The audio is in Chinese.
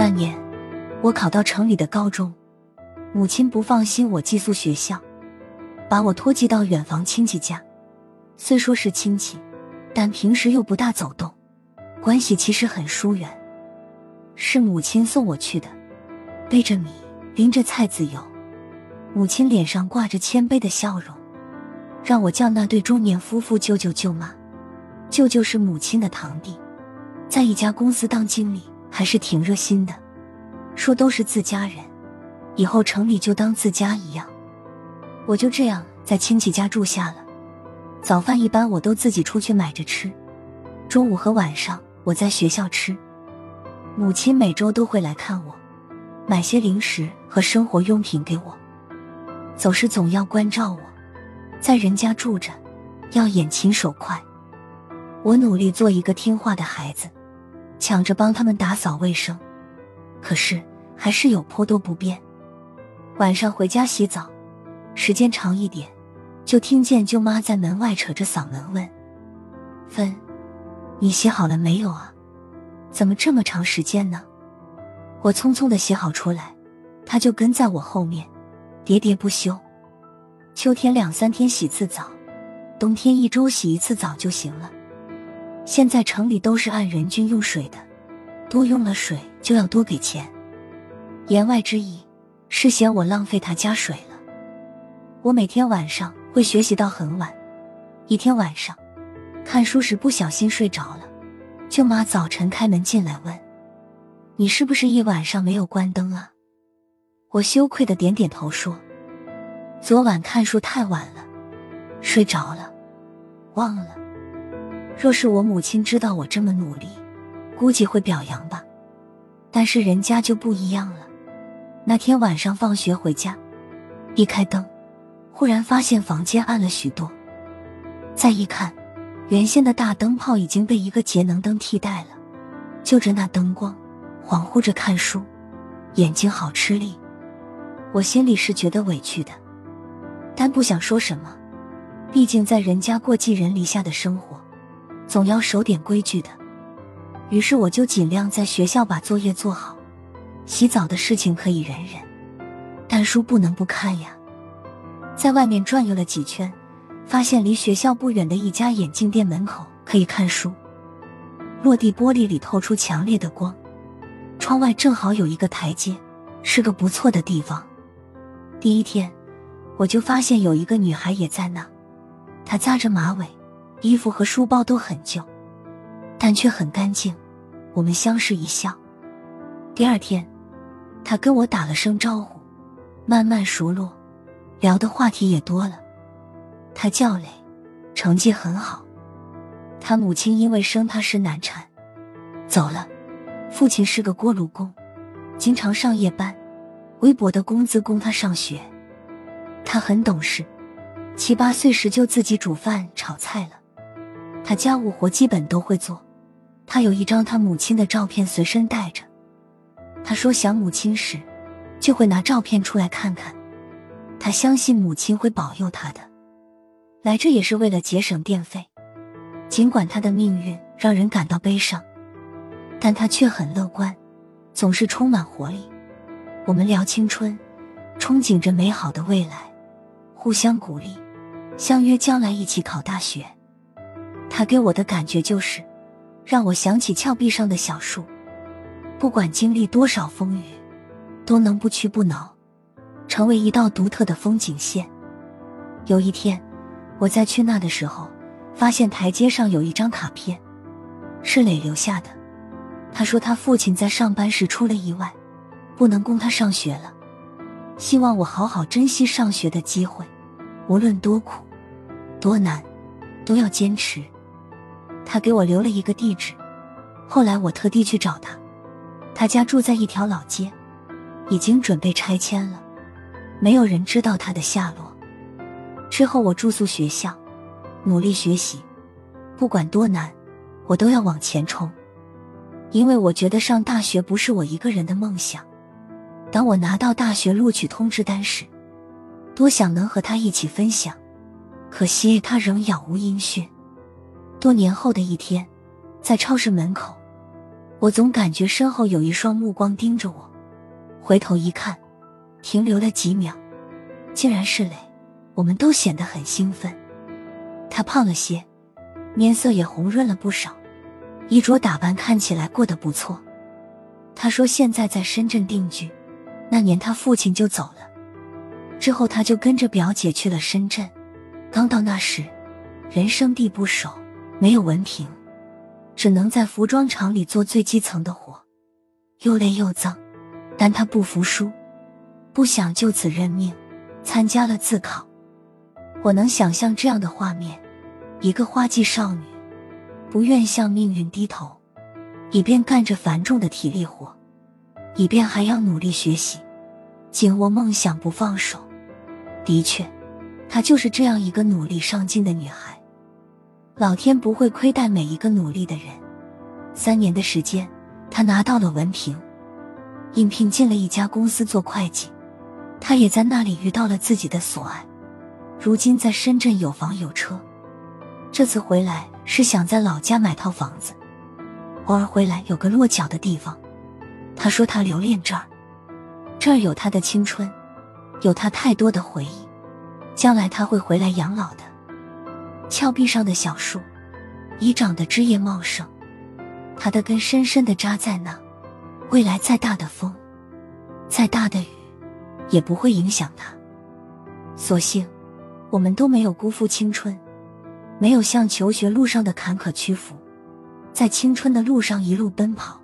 那年，我考到城里的高中，母亲不放心我寄宿学校，把我托寄到远房亲戚家。虽说是亲戚，但平时又不大走动，关系其实很疏远。是母亲送我去的，背着米，拎着菜籽油，母亲脸上挂着谦卑的笑容，让我叫那对中年夫妇舅舅舅妈。舅舅是母亲的堂弟，在一家公司当经理，还是挺热心的。说都是自家人，以后城里就当自家一样。我就这样在亲戚家住下了。早饭一般我都自己出去买着吃，中午和晚上我在学校吃。母亲每周都会来看我，买些零食和生活用品给我。走时总要关照我，在人家住着，要眼勤手快。我努力做一个听话的孩子，抢着帮他们打扫卫生，可是还是有颇多不便。晚上回家洗澡，时间长一点，就听见舅妈在门外扯着嗓门问：“芬，你洗好了没有啊？怎么这么长时间呢？”我匆匆的洗好出来，他就跟在我后面，喋喋不休。秋天两三天洗次澡，冬天一周洗一次澡就行了。现在城里都是按人均用水的，多用了水就要多给钱。言外之意是嫌我浪费他家水了。我每天晚上会学习到很晚，一天晚上看书时不小心睡着了，舅妈早晨开门进来问：“你是不是一晚上没有关灯啊？”我羞愧的点点头说：“昨晚看书太晚了，睡着了，忘了。”若是我母亲知道我这么努力，估计会表扬吧。但是人家就不一样了。那天晚上放学回家，一开灯，忽然发现房间暗了许多。再一看，原先的大灯泡已经被一个节能灯替代了。就着那灯光，恍惚着看书，眼睛好吃力。我心里是觉得委屈的，但不想说什么。毕竟在人家过寄人篱下的生活。总要守点规矩的，于是我就尽量在学校把作业做好，洗澡的事情可以忍忍，但书不能不看呀。在外面转悠了几圈，发现离学校不远的一家眼镜店门口可以看书，落地玻璃里透出强烈的光，窗外正好有一个台阶，是个不错的地方。第一天，我就发现有一个女孩也在那，她扎着马尾。衣服和书包都很旧，但却很干净。我们相视一笑。第二天，他跟我打了声招呼，慢慢熟络，聊的话题也多了。他叫磊，成绩很好。他母亲因为生他时难产，走了。父亲是个锅炉工，经常上夜班，微薄的工资供他上学。他很懂事，七八岁时就自己煮饭炒菜了。他家务活基本都会做，他有一张他母亲的照片随身带着。他说想母亲时，就会拿照片出来看看。他相信母亲会保佑他的。来这也是为了节省电费。尽管他的命运让人感到悲伤，但他却很乐观，总是充满活力。我们聊青春，憧憬着美好的未来，互相鼓励，相约将来一起考大学。他给我的感觉就是，让我想起峭壁上的小树，不管经历多少风雨，都能不屈不挠，成为一道独特的风景线。有一天，我在去那的时候，发现台阶上有一张卡片，是磊留下的。他说他父亲在上班时出了意外，不能供他上学了，希望我好好珍惜上学的机会，无论多苦多难，都要坚持。他给我留了一个地址，后来我特地去找他，他家住在一条老街，已经准备拆迁了，没有人知道他的下落。之后我住宿学校，努力学习，不管多难，我都要往前冲，因为我觉得上大学不是我一个人的梦想。当我拿到大学录取通知单时，多想能和他一起分享，可惜他仍杳无音讯。多年后的一天，在超市门口，我总感觉身后有一双目光盯着我，回头一看，停留了几秒，竟然是磊。我们都显得很兴奋。他胖了些，面色也红润了不少，衣着打扮看起来过得不错。他说现在在深圳定居，那年他父亲就走了，之后他就跟着表姐去了深圳。刚到那时，人生地不熟，没有文凭。只能在服装厂里做最基层的活，又累又脏，但他不服输，不想就此认命，参加了自考。我能想象这样的画面：一个花季少女，不愿向命运低头，一边干着繁重的体力活，一边还要努力学习，紧握梦想不放手。的确，她就是这样一个努力上进的女孩。老天不会亏待每一个努力的人。三年的时间，他拿到了文凭，应聘进了一家公司做会计。他也在那里遇到了自己的所爱，如今在深圳有房有车。这次回来是想在老家买套房子，偶尔回来有个落脚的地方。他说他留恋这儿，这儿有他的青春，有他太多的回忆。将来他会回来养老的。峭壁上的小树，已长得枝叶茂盛，它的根深深的扎在那，未来再大的风，再大的雨，也不会影响它。所幸，我们都没有辜负青春，没有向求学路上的坎坷屈服，在青春的路上一路奔跑。